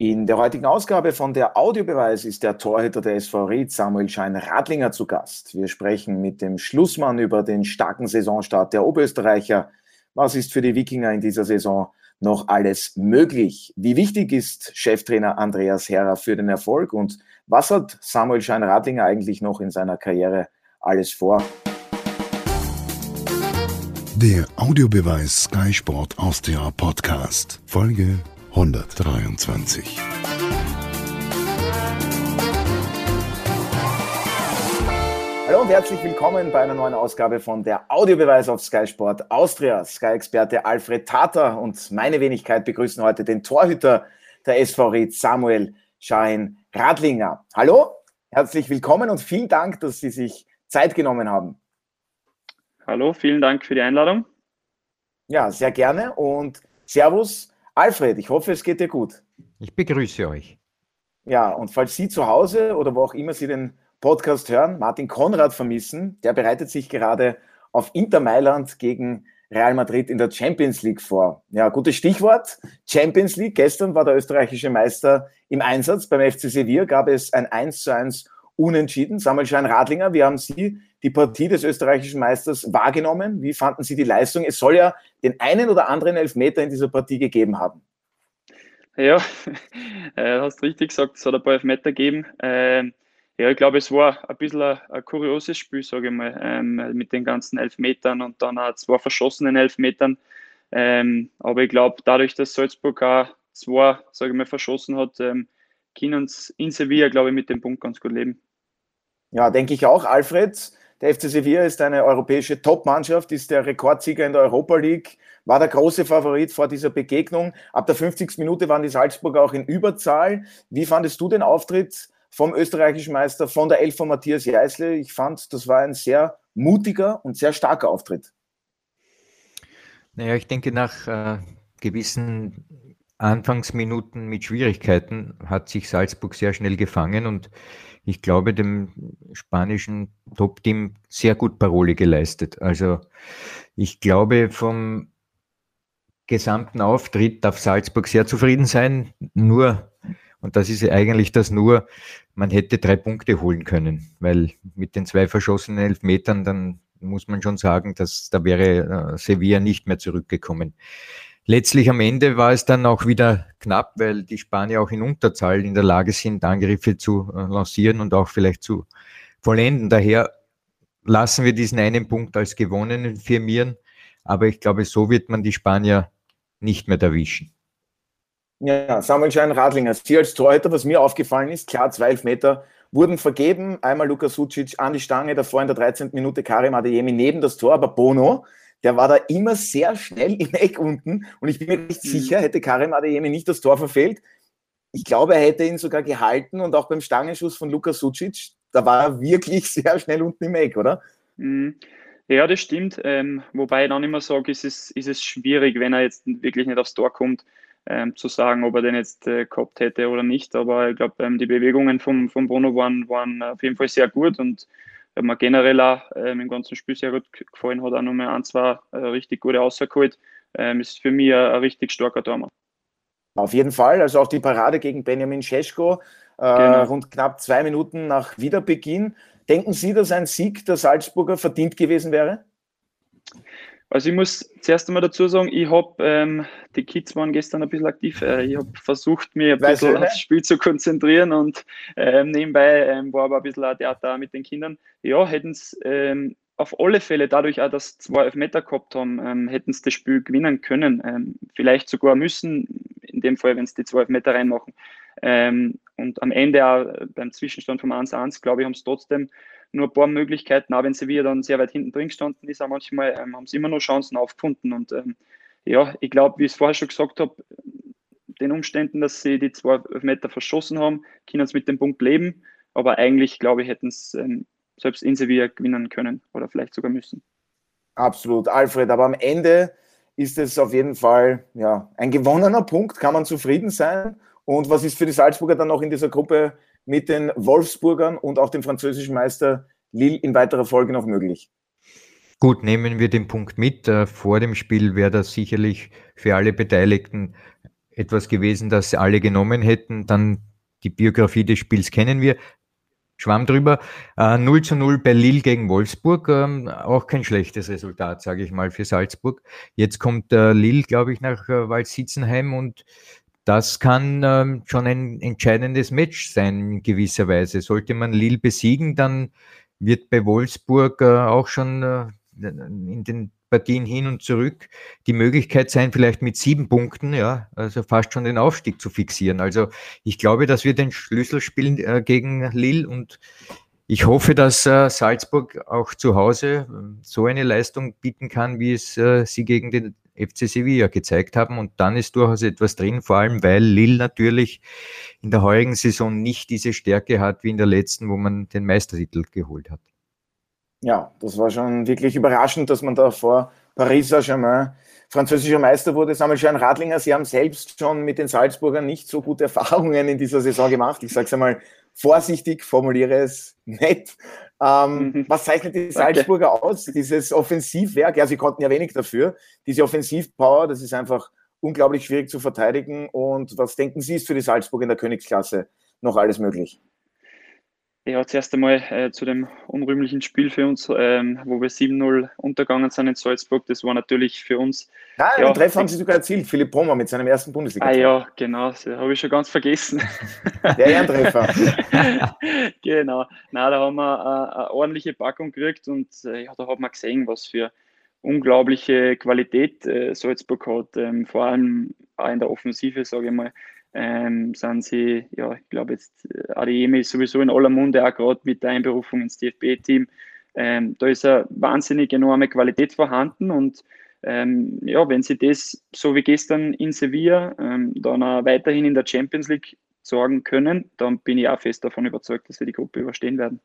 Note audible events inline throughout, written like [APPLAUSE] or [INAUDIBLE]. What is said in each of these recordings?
In der heutigen Ausgabe von der Audiobeweis ist der Torhüter der SV Ried, Samuel Schein-Radlinger, zu Gast. Wir sprechen mit dem Schlussmann über den starken Saisonstart der Oberösterreicher. Was ist für die Wikinger in dieser Saison noch alles möglich? Wie wichtig ist Cheftrainer Andreas Herrer für den Erfolg? Und was hat Samuel Schein-Radlinger eigentlich noch in seiner Karriere alles vor? Der Audiobeweis Sky Sport Austria Podcast, Folge 123. Hallo und herzlich willkommen bei einer neuen Ausgabe von der Audiobeweis auf Sky Sport Austria. Sky-Experte Alfred Tater und meine Wenigkeit begrüßen heute den Torhüter der SV Ried, Samuel Schein Radlinger. Hallo, herzlich willkommen und vielen Dank, dass Sie sich Zeit genommen haben. Hallo, vielen Dank für die Einladung. Ja, sehr gerne und Servus Alfred, ich hoffe, es geht dir gut. Ich begrüße euch. Ja, und falls Sie zu Hause oder wo auch immer Sie den Podcast hören, Martin Konrad vermissen, der bereitet sich gerade auf Inter Mailand gegen Real Madrid in der Champions League vor. Ja, gutes Stichwort. Champions League. Gestern war der österreichische Meister im Einsatz. Beim FC Sevilla gab es ein 1 zu 1 Unentschieden. Samuel Schein-Radlinger, wie haben Sie die Partie des österreichischen Meisters wahrgenommen? Wie fanden Sie die Leistung? Es soll ja den einen oder anderen Elfmeter in dieser Partie gegeben haben. Ja, [LAUGHS] äh, hast richtig gesagt, es hat ein paar Elfmeter gegeben. Ähm, ja, ich glaube, es war ein bisschen ein, ein kurioses Spiel, sage ich mal, ähm, mit den ganzen Elfmetern und dann auch zwei verschossenen Elfmetern. Ähm, aber ich glaube, dadurch, dass Salzburg auch zwei, sage ich mal, verschossen hat, können uns in Sevilla, glaube ich, mit dem Punkt ganz gut leben. Ja, denke ich auch, Alfred. Der FC Sevilla ist eine europäische Top-Mannschaft, ist der Rekordsieger in der Europa League, war der große Favorit vor dieser Begegnung. Ab der 50. Minute waren die Salzburger auch in Überzahl. Wie fandest du den Auftritt vom österreichischen Meister, von der Elf von Matthias Jeißle? Ich fand, das war ein sehr mutiger und sehr starker Auftritt. Naja, ich denke, nach äh, gewissen Anfangsminuten mit Schwierigkeiten hat sich Salzburg sehr schnell gefangen und ich glaube, dem spanischen Top-Team sehr gut Parole geleistet. Also ich glaube, vom gesamten Auftritt darf Salzburg sehr zufrieden sein. Nur, und das ist eigentlich das nur, man hätte drei Punkte holen können, weil mit den zwei verschossenen Elfmetern, dann muss man schon sagen, dass da wäre äh, Sevilla nicht mehr zurückgekommen. Letztlich am Ende war es dann auch wieder knapp, weil die Spanier auch in Unterzahl in der Lage sind, Angriffe zu äh, lancieren und auch vielleicht zu vollenden. Daher lassen wir diesen einen Punkt als gewonnenen firmieren. Aber ich glaube, so wird man die Spanier nicht mehr erwischen. Ja, Samuel Schein-Radlinger, Sie als Torhüter, was mir aufgefallen ist, klar, zwei Elfmeter wurden vergeben. Einmal Lukas Sucic an die Stange, davor in der 13. Minute Karim Adeyemi neben das Tor, aber Bono der war da immer sehr schnell im Eck unten und ich bin mir nicht mhm. sicher, hätte Karim Adeyemi nicht das Tor verfehlt. Ich glaube, er hätte ihn sogar gehalten und auch beim Stangenschuss von Lukas Sucic, da war er wirklich [LAUGHS] sehr schnell unten im Eck, oder? Mhm. Ja, das stimmt. Ähm, wobei ich dann immer sage, ist es, ist es schwierig, wenn er jetzt wirklich nicht aufs Tor kommt, ähm, zu sagen, ob er den jetzt äh, gehabt hätte oder nicht. Aber ich glaube, ähm, die Bewegungen vom, vom Bono waren, waren auf jeden Fall sehr gut und mir generell auch ähm, im ganzen Spiel sehr gut gefallen, hat auch nochmal ein, zwei äh, richtig gute rausgeholt. Ähm, ist für mich ein, richtig starker Tormann. Auf jeden Fall, also auch die Parade gegen Benjamin Scheschko, äh, genau. rund knapp zwei Minuten nach Wiederbeginn. Denken Sie, dass ein Sieg der Salzburger verdient gewesen wäre? Also ich muss zuerst einmal dazu sagen, ich habe, ähm, die Kids waren gestern ein bisschen aktiv, äh, ich habe versucht, mich ein bisschen aufs Spiel zu konzentrieren und ähm, nebenbei ähm, war aber ein bisschen ein Theater mit den Kindern. Ja, hätten es ähm, auf alle Fälle dadurch auch, dass zwei Elfmeter gehabt haben, ähm, hätten sie das Spiel gewinnen können. Ähm, vielleicht sogar müssen, in dem Fall, wenn sie die zwei Elfmeter reinmachen. Und am Ende auch beim Zwischenstand vom 1-1, glaube ich, haben sie trotzdem nur ein paar Möglichkeiten, auch wenn Sevilla dann sehr weit hinten drin gestanden ist, auch manchmal ähm, haben sie immer noch Chancen aufgefunden. Und ähm, ja, ich glaube, wie ich es vorher schon gesagt habe, den Umständen, dass sie die zwei Meter verschossen haben, können sie mit dem Punkt leben. Aber eigentlich, glaube ich, hätten es ähm, selbst in Sevilla gewinnen können oder vielleicht sogar müssen. Absolut, Alfred. Aber am Ende ist es auf jeden Fall ja, ein gewonnener Punkt, kann man zufrieden sein. Und was ist für die Salzburger dann noch in dieser Gruppe mit den Wolfsburgern und auch dem französischen Meister Lille in weiterer Folge noch möglich? Gut, nehmen wir den Punkt mit. Äh, vor dem Spiel wäre das sicherlich für alle Beteiligten etwas gewesen, das alle genommen hätten. Dann die Biografie des Spiels kennen wir. Schwamm drüber. Äh, 0 zu 0 bei Lille gegen Wolfsburg. Ähm, auch kein schlechtes Resultat, sage ich mal, für Salzburg. Jetzt kommt äh, Lille, glaube ich, nach äh, Waldsitzenheim und das kann ähm, schon ein entscheidendes Match sein in gewisser Weise. Sollte man Lille besiegen, dann wird bei Wolfsburg äh, auch schon äh, in den Partien hin und zurück die Möglichkeit sein, vielleicht mit sieben Punkten, ja, also fast schon den Aufstieg zu fixieren. Also ich glaube, dass wir den Schlüssel spielen äh, gegen Lille und ich hoffe, dass äh, Salzburg auch zu Hause äh, so eine Leistung bieten kann, wie es äh, sie gegen den FC Sevilla gezeigt haben. Und dann ist durchaus etwas drin, vor allem weil Lille natürlich in der heurigen Saison nicht diese Stärke hat wie in der letzten, wo man den Meistertitel geholt hat. Ja, das war schon wirklich überraschend, dass man da vor Paris Saint-Germain französischer Meister wurde. Samuel Schein Radlinger, Sie haben selbst schon mit den Salzburgern nicht so gute Erfahrungen in dieser Saison gemacht. Ich sage es einmal vorsichtig, formuliere es nett. Ähm, mhm. Was zeichnet die Salzburger okay. aus? Dieses Offensivwerk, ja, sie konnten ja wenig dafür. Diese Offensivpower, das ist einfach unglaublich schwierig zu verteidigen. Und was denken Sie, ist für die Salzburger in der Königsklasse noch alles möglich? Ja, zuerst einmal äh, zu dem unrühmlichen Spiel für uns, ähm, wo wir 7-0 untergegangen sind in Salzburg. Das war natürlich für uns. Nein, ja, den Treffer haben Sie sogar erzielt, Philipp Pommer mit seinem ersten bundesliga Ah ja, genau, das habe ich schon ganz vergessen. Der Ehrentreffer. [LAUGHS] genau, Nein, da haben wir äh, eine ordentliche Packung gekriegt und äh, ja, da hat man gesehen, was für unglaubliche Qualität äh, Salzburg hat, ähm, vor allem auch in der Offensive, sage ich mal ähm, sind sie, ja, ich glaube jetzt, äh, Adeyemi ist sowieso in aller Munde, auch gerade mit der Einberufung ins DFB-Team. Ähm, da ist eine wahnsinnig enorme Qualität vorhanden und ähm, ja, wenn sie das so wie gestern in Sevilla ähm, dann auch weiterhin in der Champions League sorgen können, dann bin ich auch fest davon überzeugt, dass wir die Gruppe überstehen werden.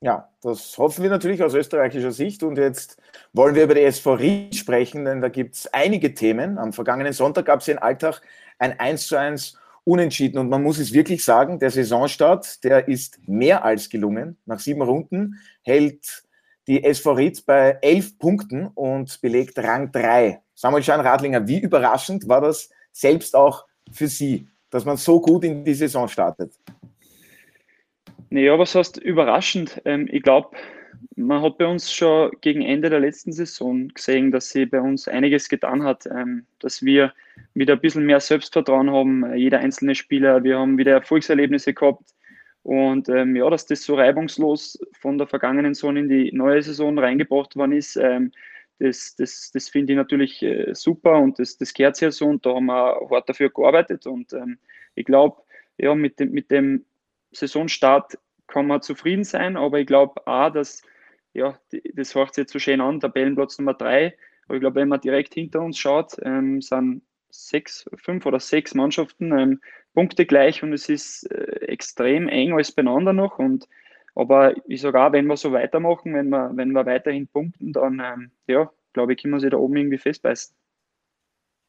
Ja, das hoffen wir natürlich aus österreichischer Sicht. Und jetzt wollen wir über die SV Ried sprechen, denn da gibt es einige Themen. Am vergangenen Sonntag gab es in Alltag ein 1 zu 1 Unentschieden. Und man muss es wirklich sagen, der Saisonstart, der ist mehr als gelungen. Nach sieben Runden hält die SV Ried bei elf Punkten und belegt Rang 3. Samuel Schein Radlinger, wie überraschend war das selbst auch für Sie, dass man so gut in die Saison startet? Naja, was heißt überraschend? Ähm, ich glaube, man hat bei uns schon gegen Ende der letzten Saison gesehen, dass sie bei uns einiges getan hat, ähm, dass wir wieder ein bisschen mehr Selbstvertrauen haben, äh, jeder einzelne Spieler. Wir haben wieder Erfolgserlebnisse gehabt. Und ähm, ja, dass das so reibungslos von der vergangenen Saison in die neue Saison reingebracht worden ist, ähm, das, das, das finde ich natürlich äh, super und das, das gehört sich so. Und da haben wir hart dafür gearbeitet. Und ähm, ich glaube, ja, mit dem, mit dem Saisonstart kann man zufrieden sein, aber ich glaube auch, dass, ja, das hört sich jetzt so schön an, Tabellenplatz Nummer drei, aber ich glaube, wenn man direkt hinter uns schaut, ähm, sind sechs, fünf oder sechs Mannschaften ähm, Punkte gleich und es ist äh, extrem eng alles beieinander noch und aber ich sage auch, wenn wir so weitermachen, wenn wir, wenn wir weiterhin punkten, dann ähm, ja, glaube ich, können wir sie da oben irgendwie festbeißen.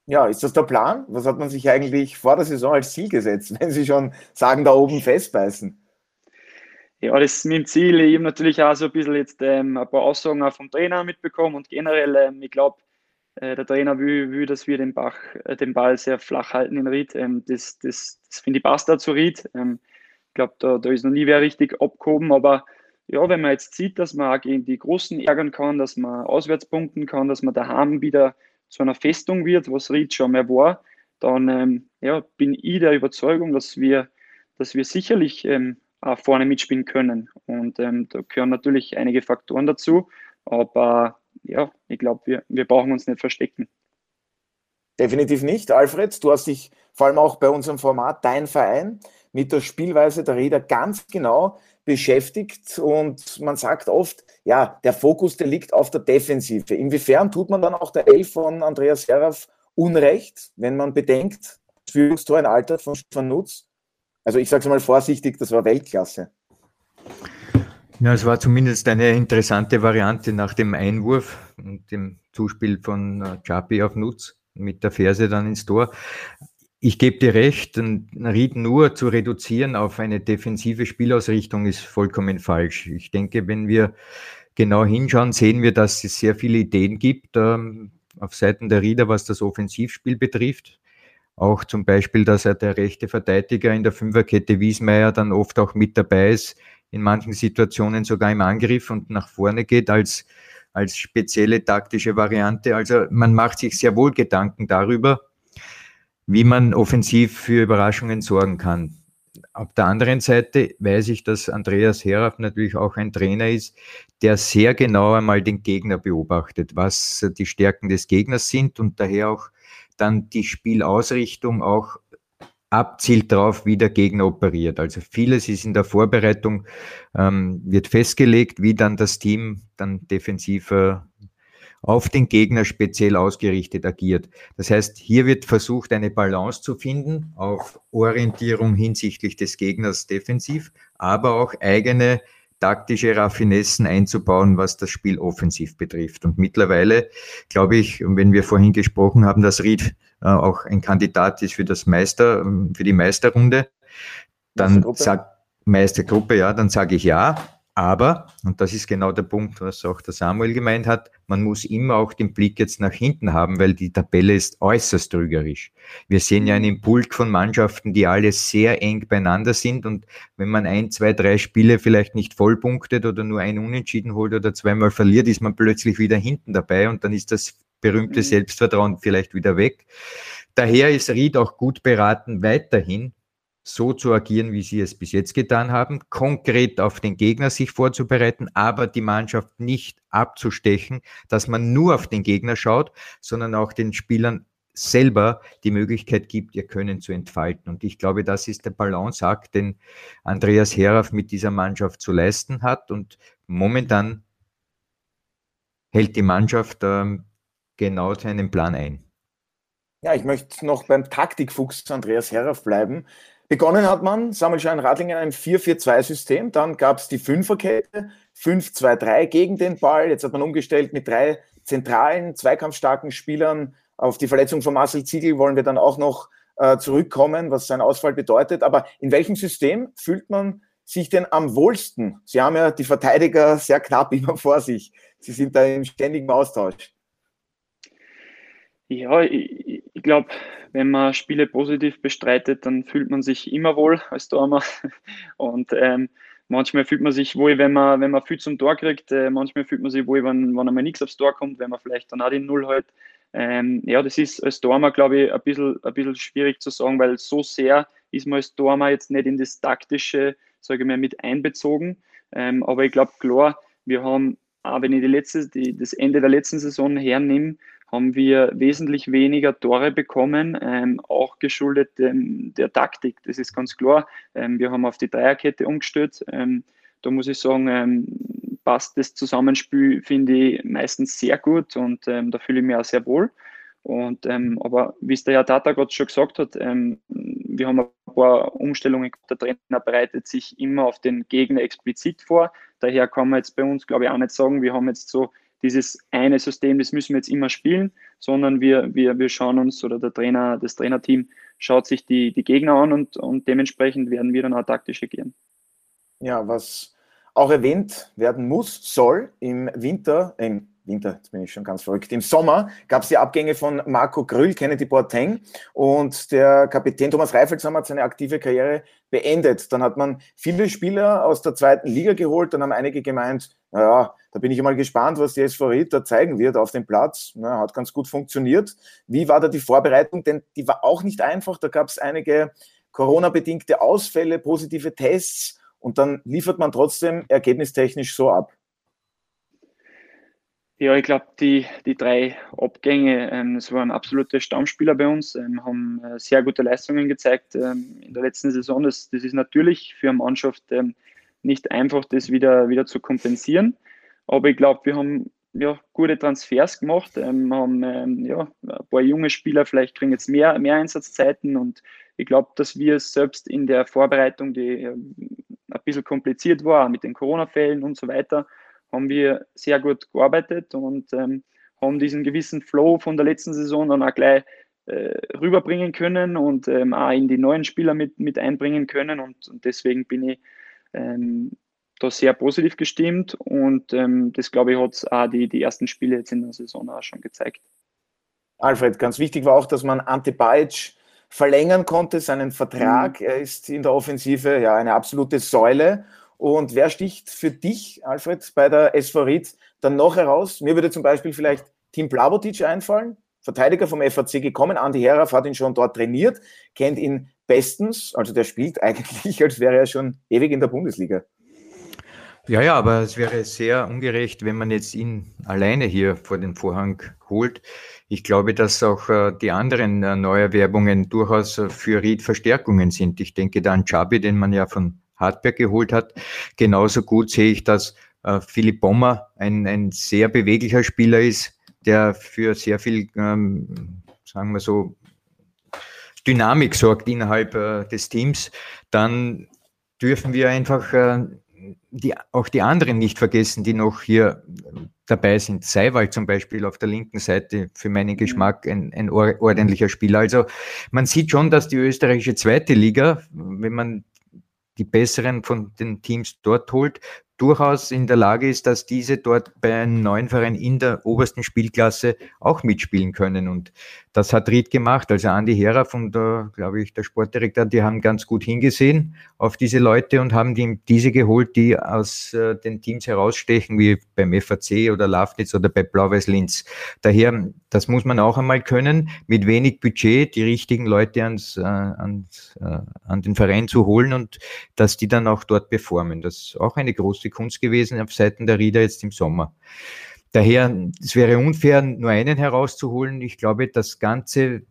Ja, ist das der Plan? Was hat man sich eigentlich vor der Saison als Ziel gesetzt, [LAUGHS] wenn Sie schon sagen, da oben festbeißen? Ja, das ist mein Ziel. Ich habe natürlich auch so ein bisschen jetzt ähm, ein paar Aussagen vom Trainer mitbekommen und generell, ähm, ich glaube, äh, der Trainer will, will, dass wir den, Bach, äh, den Ball sehr flach halten in Ried. Ähm, das das, das finde ich passt da zu Ried. Ähm, ich glaube, da, da ist noch nie wer richtig abgehoben, aber ja, wenn man jetzt sieht, dass man auch gegen die Großen ärgern kann, dass man auswärts punkten kann, dass man daheim wieder zu einer Festung wird, was Ried schon mehr war, dann ähm, ja, bin ich der Überzeugung, dass wir, dass wir sicherlich vorne mitspielen können. Und ähm, da gehören natürlich einige Faktoren dazu, aber ja, ich glaube, wir, wir brauchen uns nicht verstecken. Definitiv nicht. Alfred, du hast dich vor allem auch bei unserem Format Dein Verein mit der Spielweise der Räder ganz genau beschäftigt und man sagt oft, ja, der Fokus, der liegt auf der Defensive. Inwiefern tut man dann auch der Elf von Andreas Seraf Unrecht, wenn man bedenkt, das Führungstor in Alter von Stefan Nutz? Also ich sage es mal vorsichtig, das war Weltklasse. Ja, es war zumindest eine interessante Variante nach dem Einwurf und dem Zuspiel von äh, Chapi auf Nutz mit der Ferse dann ins Tor. Ich gebe dir recht, Ried nur zu reduzieren auf eine defensive Spielausrichtung ist vollkommen falsch. Ich denke, wenn wir genau hinschauen, sehen wir, dass es sehr viele Ideen gibt ähm, auf Seiten der Rieder, was das Offensivspiel betrifft. Auch zum Beispiel, dass er der rechte Verteidiger in der Fünferkette Wiesmeier dann oft auch mit dabei ist, in manchen Situationen sogar im Angriff und nach vorne geht als, als spezielle taktische Variante. Also man macht sich sehr wohl Gedanken darüber, wie man offensiv für Überraschungen sorgen kann. Auf der anderen Seite weiß ich, dass Andreas Heraf natürlich auch ein Trainer ist, der sehr genau einmal den Gegner beobachtet, was die Stärken des Gegners sind und daher auch dann die Spielausrichtung auch abzielt darauf, wie der Gegner operiert. Also vieles ist in der Vorbereitung, ähm, wird festgelegt, wie dann das Team dann defensiver auf den Gegner speziell ausgerichtet agiert. Das heißt, hier wird versucht, eine Balance zu finden auf Orientierung hinsichtlich des Gegners defensiv, aber auch eigene taktische Raffinessen einzubauen, was das Spiel offensiv betrifft. Und mittlerweile glaube ich, wenn wir vorhin gesprochen haben, dass Ried äh, auch ein Kandidat ist für das Meister, für die Meisterrunde, dann sagt Meistergruppe, ja, dann sage ich ja. Aber, und das ist genau der Punkt, was auch der Samuel gemeint hat, man muss immer auch den Blick jetzt nach hinten haben, weil die Tabelle ist äußerst trügerisch. Wir sehen ja einen Pulk von Mannschaften, die alle sehr eng beieinander sind und wenn man ein, zwei, drei Spiele vielleicht nicht vollpunktet oder nur ein Unentschieden holt oder zweimal verliert, ist man plötzlich wieder hinten dabei und dann ist das berühmte mhm. Selbstvertrauen vielleicht wieder weg. Daher ist Ried auch gut beraten, weiterhin so zu agieren, wie sie es bis jetzt getan haben, konkret auf den Gegner sich vorzubereiten, aber die Mannschaft nicht abzustechen, dass man nur auf den Gegner schaut, sondern auch den Spielern selber die Möglichkeit gibt, ihr Können zu entfalten. Und ich glaube, das ist der Balanceakt, den Andreas Herauf mit dieser Mannschaft zu leisten hat. Und momentan hält die Mannschaft ähm, genau seinen Plan ein. Ja, ich möchte noch beim Taktikfuchs Andreas Herauf bleiben. Begonnen hat man, Samuel Schein-Radlinger, ein 4-4-2-System. Dann gab es die Fünferkette, 5-2-3 gegen den Ball. Jetzt hat man umgestellt mit drei zentralen, zweikampfstarken Spielern. Auf die Verletzung von Marcel Ziegel wollen wir dann auch noch äh, zurückkommen, was sein Ausfall bedeutet. Aber in welchem System fühlt man sich denn am wohlsten? Sie haben ja die Verteidiger sehr knapp [LAUGHS] immer vor sich. Sie sind da im ständigen Austausch. Ja, ich, ich glaube, wenn man Spiele positiv bestreitet, dann fühlt man sich immer wohl als Tormer. [LAUGHS] Und ähm, manchmal fühlt man sich wohl, wenn man, wenn man viel zum Tor kriegt. Äh, manchmal fühlt man sich wohl, wenn, wenn einmal nichts aufs Tor kommt, wenn man vielleicht dann auch die Null hält. Ähm, ja, das ist als Tormer, glaube ich, ein bisschen, ein bisschen schwierig zu sagen, weil so sehr ist man als Tormer jetzt nicht in das Taktische, sage ich mal, mit einbezogen. Ähm, aber ich glaube, klar, wir haben, auch wenn ich die letzte, die, das Ende der letzten Saison hernehme, haben wir wesentlich weniger Tore bekommen, ähm, auch geschuldet ähm, der Taktik. Das ist ganz klar. Ähm, wir haben auf die Dreierkette umgestellt. Ähm, da muss ich sagen, ähm, passt das Zusammenspiel, finde ich, meistens sehr gut und ähm, da fühle ich mich auch sehr wohl. Und, aber wie es der Herr Tata gerade schon gesagt hat, wir haben ein paar Umstellungen. Der Trainer bereitet sich immer auf den Gegner explizit vor. Daher kann man jetzt bei uns, glaube ich, auch nicht sagen, wir haben jetzt so dieses eine System, das müssen wir jetzt immer spielen, sondern wir, wir, wir schauen uns oder der Trainer, das Trainerteam schaut sich die, die Gegner an und, und dementsprechend werden wir dann auch taktisch agieren. Ja, was auch erwähnt werden muss, soll im Winter, im Winter, jetzt bin ich schon ganz verrückt, im Sommer gab es die Abgänge von Marco Grüll, Kennedy Boateng und der Kapitän Thomas Reifelsam hat seine aktive Karriere beendet. Dann hat man viele Spieler aus der zweiten Liga geholt, dann haben einige gemeint, naja, da bin ich mal gespannt, was die SV da zeigen wird auf dem Platz. Na, hat ganz gut funktioniert. Wie war da die Vorbereitung? Denn die war auch nicht einfach. Da gab es einige Corona-bedingte Ausfälle, positive Tests und dann liefert man trotzdem ergebnistechnisch so ab. Ja, ich glaube, die, die drei Abgänge, ähm, das waren absolute Stammspieler bei uns, ähm, haben äh, sehr gute Leistungen gezeigt ähm, in der letzten Saison. Das, das ist natürlich für eine Mannschaft ähm, nicht einfach, das wieder, wieder zu kompensieren. Aber ich glaube, wir haben ja, gute Transfers gemacht, ähm, haben ähm, ja, ein paar junge Spieler, vielleicht kriegen jetzt mehr, mehr Einsatzzeiten und ich glaube, dass wir selbst in der Vorbereitung, die äh, ein bisschen kompliziert war, mit den Corona-Fällen und so weiter, haben wir sehr gut gearbeitet und ähm, haben diesen gewissen Flow von der letzten Saison dann auch gleich äh, rüberbringen können und ähm, auch in die neuen Spieler mit, mit einbringen können. Und, und deswegen bin ich ähm, da sehr positiv gestimmt und ähm, das, glaube ich, hat auch die, die ersten Spiele jetzt in der Saison auch schon gezeigt. Alfred, ganz wichtig war auch, dass man Ante Bajic verlängern konnte, seinen Vertrag. Mhm. Er ist in der Offensive ja eine absolute Säule. Und wer sticht für dich, Alfred, bei der SV Ried dann noch heraus? Mir würde zum Beispiel vielleicht Tim Plavotic einfallen, Verteidiger vom FAC gekommen. Andi Heraf hat ihn schon dort trainiert, kennt ihn bestens. Also der spielt [LAUGHS] eigentlich, als wäre er schon ewig in der Bundesliga. Ja, ja, aber es wäre sehr ungerecht, wenn man jetzt ihn alleine hier vor den Vorhang holt. Ich glaube, dass auch äh, die anderen äh, Neuerwerbungen durchaus äh, für Ried Verstärkungen sind. Ich denke da an Chabi, den man ja von Hartberg geholt hat. Genauso gut sehe ich, dass äh, Philipp Bommer ein, ein sehr beweglicher Spieler ist, der für sehr viel, ähm, sagen wir so, Dynamik sorgt innerhalb äh, des Teams. Dann dürfen wir einfach äh, die, auch die anderen nicht vergessen, die noch hier dabei sind. Seiwald zum Beispiel auf der linken Seite, für meinen Geschmack ein, ein ordentlicher Spieler. Also man sieht schon, dass die österreichische zweite Liga, wenn man die besseren von den Teams dort holt, durchaus in der Lage ist, dass diese dort bei einem neuen Verein in der obersten Spielklasse auch mitspielen können. Und das hat Ried gemacht. Also Andi Herer von der, glaube ich, der Sportdirektor, die haben ganz gut hingesehen auf diese Leute und haben die, diese geholt, die aus äh, den Teams herausstechen, wie beim FAC oder Lafnitz oder bei Blau-Weiß Linz. Daher, das muss man auch einmal können, mit wenig Budget die richtigen Leute ans, äh, ans, äh, an den Verein zu holen und dass die dann auch dort performen. Das ist auch eine große Kunst gewesen auf Seiten der Rieder jetzt im Sommer. Daher, es wäre unfair, nur einen herauszuholen. Ich glaube, das ganze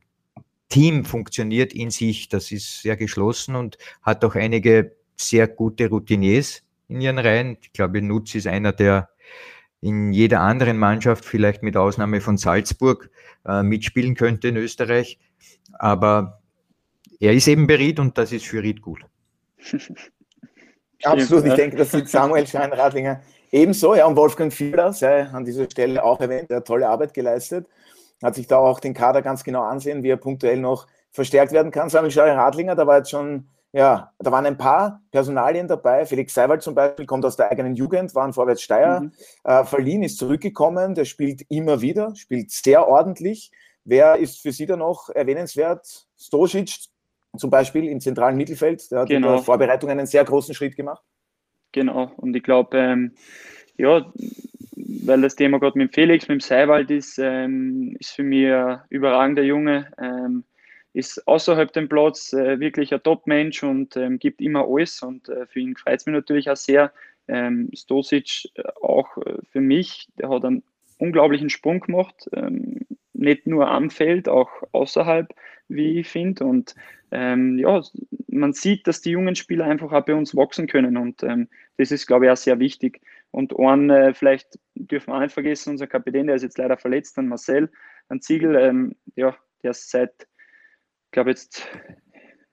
Team funktioniert in sich. Das ist sehr geschlossen und hat auch einige sehr gute Routiniers in ihren Reihen. Ich glaube, Nutz ist einer, der in jeder anderen Mannschaft, vielleicht mit Ausnahme von Salzburg, äh, mitspielen könnte in Österreich. Aber er ist eben bereit und das ist für Ried gut. [LAUGHS] Absolut, ich denke, das sieht Samuel Scheinradlinger Ebenso, ja, und Wolfgang Fiedler sei an dieser Stelle auch erwähnt, der hat tolle Arbeit geleistet, hat sich da auch den Kader ganz genau ansehen, wie er punktuell noch verstärkt werden kann. Samuel Schari Radlinger, da war jetzt schon, ja, da waren ein paar Personalien dabei. Felix Seiwald zum Beispiel kommt aus der eigenen Jugend, war ein Vorwärtssteier, mhm. äh, verliehen, ist zurückgekommen, der spielt immer wieder, spielt sehr ordentlich. Wer ist für Sie da noch erwähnenswert? Stosic zum Beispiel im zentralen Mittelfeld, der hat genau. in der Vorbereitung einen sehr großen Schritt gemacht. Genau, und ich glaube, ähm, ja, weil das Thema gerade mit Felix, mit dem Seiwald ist, ähm, ist für mich ein überragender Junge, ähm, ist außerhalb dem Platz äh, wirklich ein Top-Mensch und ähm, gibt immer alles und äh, für ihn freut es mich natürlich auch sehr. Ähm, Stosic äh, auch äh, für mich, der hat einen unglaublichen Sprung gemacht, ähm, nicht nur am Feld, auch außerhalb, wie ich finde. Und ähm, ja, man sieht, dass die jungen Spieler einfach auch bei uns wachsen können. Und ähm, das ist, glaube ich, auch sehr wichtig. Und einen, äh, vielleicht dürfen wir auch nicht vergessen, unser Kapitän, der ist jetzt leider verletzt, dann Marcel, ein Ziegel, ähm, ja, der ist seit, ich glaube jetzt,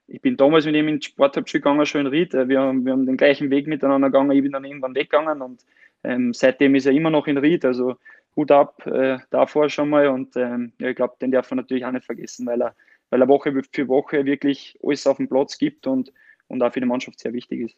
ich bin damals mit ihm in den Sporthauptschule gegangen, schon in Ried, äh, wir, haben, wir haben den gleichen Weg miteinander gegangen, ich bin dann irgendwann weggegangen und ähm, seitdem ist er immer noch in Ried, also Hut ab äh, davor schon mal. Und ähm, ja, ich glaube, den darf man natürlich auch nicht vergessen, weil er weil er Woche für Woche wirklich alles auf dem Platz gibt und, und auch für die Mannschaft sehr wichtig ist.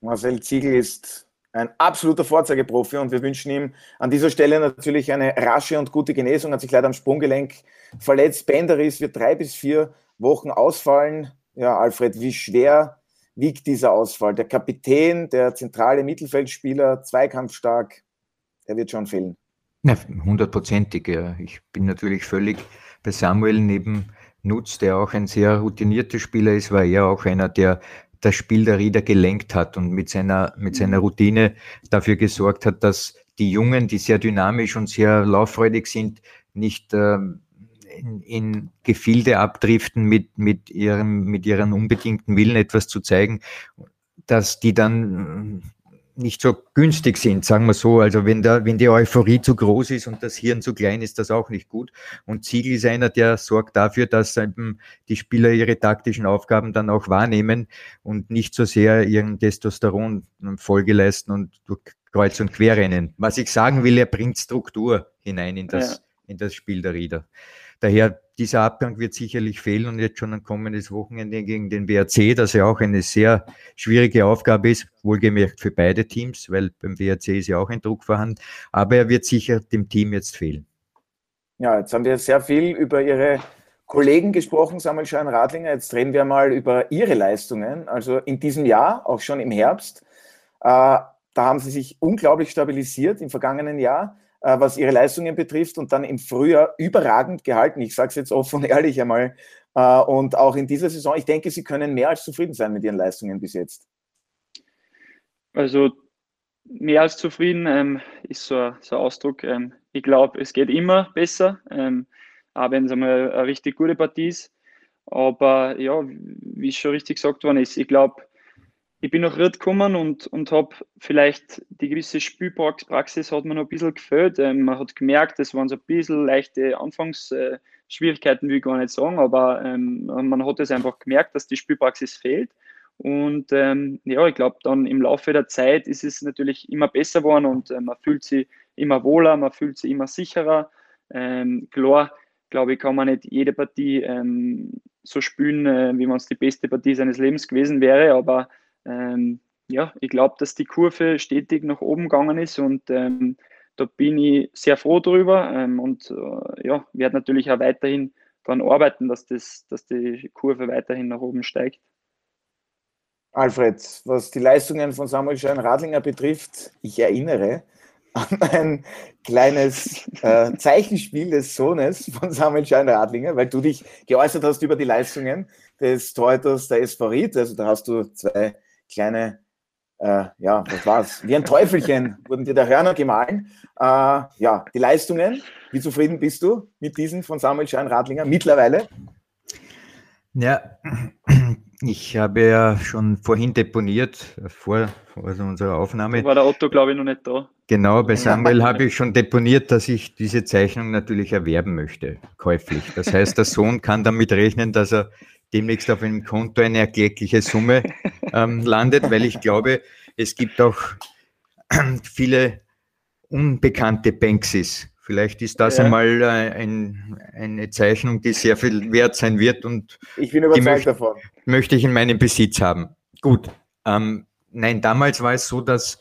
Marcel Ziegel ist ein absoluter Vorzeigeprofi und wir wünschen ihm an dieser Stelle natürlich eine rasche und gute Genesung. Hat sich leider am Sprunggelenk verletzt. Benderis wird drei bis vier Wochen ausfallen. Ja, Alfred, wie schwer wiegt dieser Ausfall? Der Kapitän, der zentrale Mittelfeldspieler, zweikampfstark, der wird schon fehlen. Hundertprozentig. Ja. Ich bin natürlich völlig bei Samuel neben Nutz, der auch ein sehr routinierter Spieler ist, war er auch einer, der das Spiel der Rieder gelenkt hat und mit seiner, mit seiner mhm. Routine dafür gesorgt hat, dass die Jungen, die sehr dynamisch und sehr lauffreudig sind, nicht äh, in, in Gefilde abdriften mit, mit, ihrem, mit ihrem unbedingten Willen etwas zu zeigen, dass die dann nicht so günstig sind, sagen wir so. Also wenn, da, wenn die Euphorie zu groß ist und das Hirn zu klein ist, das auch nicht gut. Und Ziegel ist einer, der sorgt dafür, dass eben die Spieler ihre taktischen Aufgaben dann auch wahrnehmen und nicht so sehr ihren Testosteron Folge leisten und durch Kreuz und Quer rennen. Was ich sagen will, er bringt Struktur hinein in das, ja. in das Spiel der Rieder. Daher, dieser Abgang wird sicherlich fehlen und jetzt schon ein kommendes Wochenende gegen den WRC, das ja auch eine sehr schwierige Aufgabe ist, wohlgemerkt für beide Teams, weil beim WRC ist ja auch ein Druck vorhanden, aber er wird sicher dem Team jetzt fehlen. Ja, jetzt haben wir sehr viel über Ihre Kollegen gesprochen, Samuel Schein-Radlinger. Jetzt reden wir mal über Ihre Leistungen. Also in diesem Jahr, auch schon im Herbst, äh, da haben Sie sich unglaublich stabilisiert im vergangenen Jahr, was Ihre Leistungen betrifft und dann im Frühjahr überragend gehalten. Ich sage es jetzt offen und ehrlich einmal. Äh, und auch in dieser Saison, ich denke, Sie können mehr als zufrieden sein mit Ihren Leistungen bis jetzt. Also mehr als zufrieden ähm, ist so, so ein Ausdruck. Ähm, ich glaube, es geht immer besser. Ähm, auch wenn es einmal eine richtig gute Partie ist. Aber ja, wie schon richtig gesagt worden ist, ich glaube, ich bin nach Ritt gekommen und, und habe vielleicht die gewisse Spielpraxis hat mir noch ein bisschen gefällt. Ähm, man hat gemerkt, es waren so ein bisschen leichte Anfangsschwierigkeiten, will ich gar nicht sagen, aber ähm, man hat es einfach gemerkt, dass die Spielpraxis fehlt. Und ähm, ja, ich glaube, dann im Laufe der Zeit ist es natürlich immer besser geworden und äh, man fühlt sich immer wohler, man fühlt sich immer sicherer. Ähm, klar, glaube ich, kann man nicht jede Partie ähm, so spielen, äh, wie man es die beste Partie seines Lebens gewesen wäre. Aber ähm, ja, ich glaube, dass die Kurve stetig nach oben gegangen ist und ähm, da bin ich sehr froh drüber ähm, und äh, ja, werde natürlich auch weiterhin daran arbeiten, dass, das, dass die Kurve weiterhin nach oben steigt. Alfred, was die Leistungen von Samuel Schein-Radlinger betrifft, ich erinnere, an ein kleines äh, Zeichenspiel des Sohnes von Samuel Schein-Radlinger, weil du dich geäußert hast über die Leistungen des Torhüters der SV Ried. Also da hast du zwei kleine, äh, ja, was war's? Wie ein Teufelchen [LAUGHS] wurden dir der Hörner gemahlen. Äh, ja, die Leistungen, wie zufrieden bist du mit diesen von Samuel Schein-Radlinger mittlerweile? Ja, ich habe ja schon vorhin deponiert, vor also unserer Aufnahme. War der Otto, glaube ich, noch nicht da. Genau, bei Samuel habe ich schon deponiert, dass ich diese Zeichnung natürlich erwerben möchte, käuflich. Das heißt, der Sohn kann damit rechnen, dass er demnächst auf einem Konto eine erklägliche Summe ähm, [LAUGHS] landet, weil ich glaube, es gibt auch [CLEARS THROAT] viele unbekannte Banksys, Vielleicht ist das ja. einmal äh, ein, eine Zeichnung, die sehr viel wert sein wird und ich bin überzeugt möcht, davon. Möchte ich in meinem Besitz haben. Gut. Ähm, nein, damals war es so, dass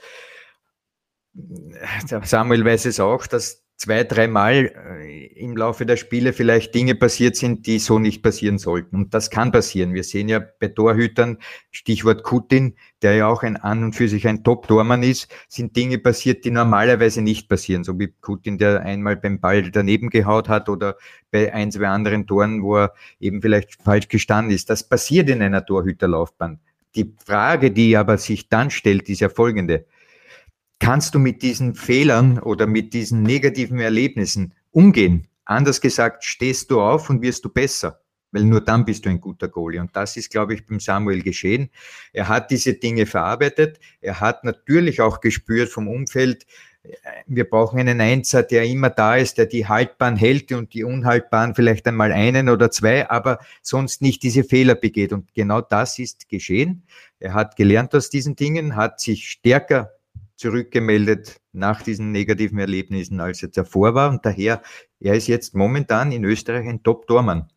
Samuel weiß es auch, dass zwei, dreimal äh, im Laufe der Spiele vielleicht Dinge passiert sind, die so nicht passieren sollten. Und das kann passieren. Wir sehen ja bei Torhütern, Stichwort Kutin, der ja auch ein an und für sich ein Top-Tormann ist, sind Dinge passiert, die normalerweise nicht passieren. So wie Kutin, der einmal beim Ball daneben gehaut hat oder bei ein, zwei anderen Toren, wo er eben vielleicht falsch gestanden ist. Das passiert in einer Torhüterlaufbahn. Die Frage, die aber sich dann stellt, ist ja folgende kannst du mit diesen Fehlern oder mit diesen negativen Erlebnissen umgehen? Anders gesagt, stehst du auf und wirst du besser, weil nur dann bist du ein guter Goalie. Und das ist, glaube ich, beim Samuel geschehen. Er hat diese Dinge verarbeitet. Er hat natürlich auch gespürt vom Umfeld, wir brauchen einen Einser, der immer da ist, der die haltbaren hält und die unhaltbaren vielleicht einmal einen oder zwei, aber sonst nicht diese Fehler begeht. Und genau das ist geschehen. Er hat gelernt aus diesen Dingen, hat sich stärker zurückgemeldet nach diesen negativen Erlebnissen, als er davor war. Und daher, er ist jetzt momentan in Österreich ein Top-Tormann.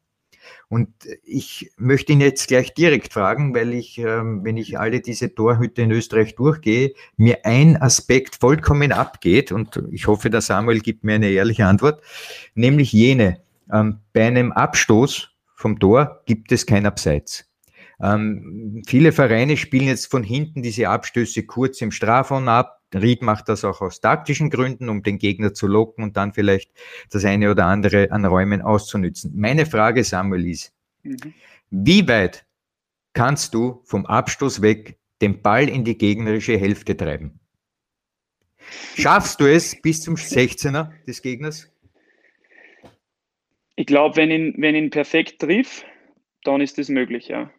Und ich möchte ihn jetzt gleich direkt fragen, weil ich, ähm, wenn ich alle diese Torhüter in Österreich durchgehe, mir ein Aspekt vollkommen abgeht und ich hoffe, der Samuel gibt mir eine ehrliche Antwort, nämlich jene, ähm, bei einem Abstoß vom Tor gibt es kein Abseits. Ähm, viele Vereine spielen jetzt von hinten diese Abstöße kurz im Strafraum ab. Ried macht das auch aus taktischen Gründen, um den Gegner zu locken und dann vielleicht das eine oder andere an Räumen auszunützen. Meine Frage, Samuel, ist, mhm. wie weit kannst du vom Abstoß weg den Ball in die gegnerische Hälfte treiben? Schaffst du es bis zum 16er des Gegners? Ich glaube, wenn ihn, wenn ihn perfekt trifft, dann ist es möglich, ja.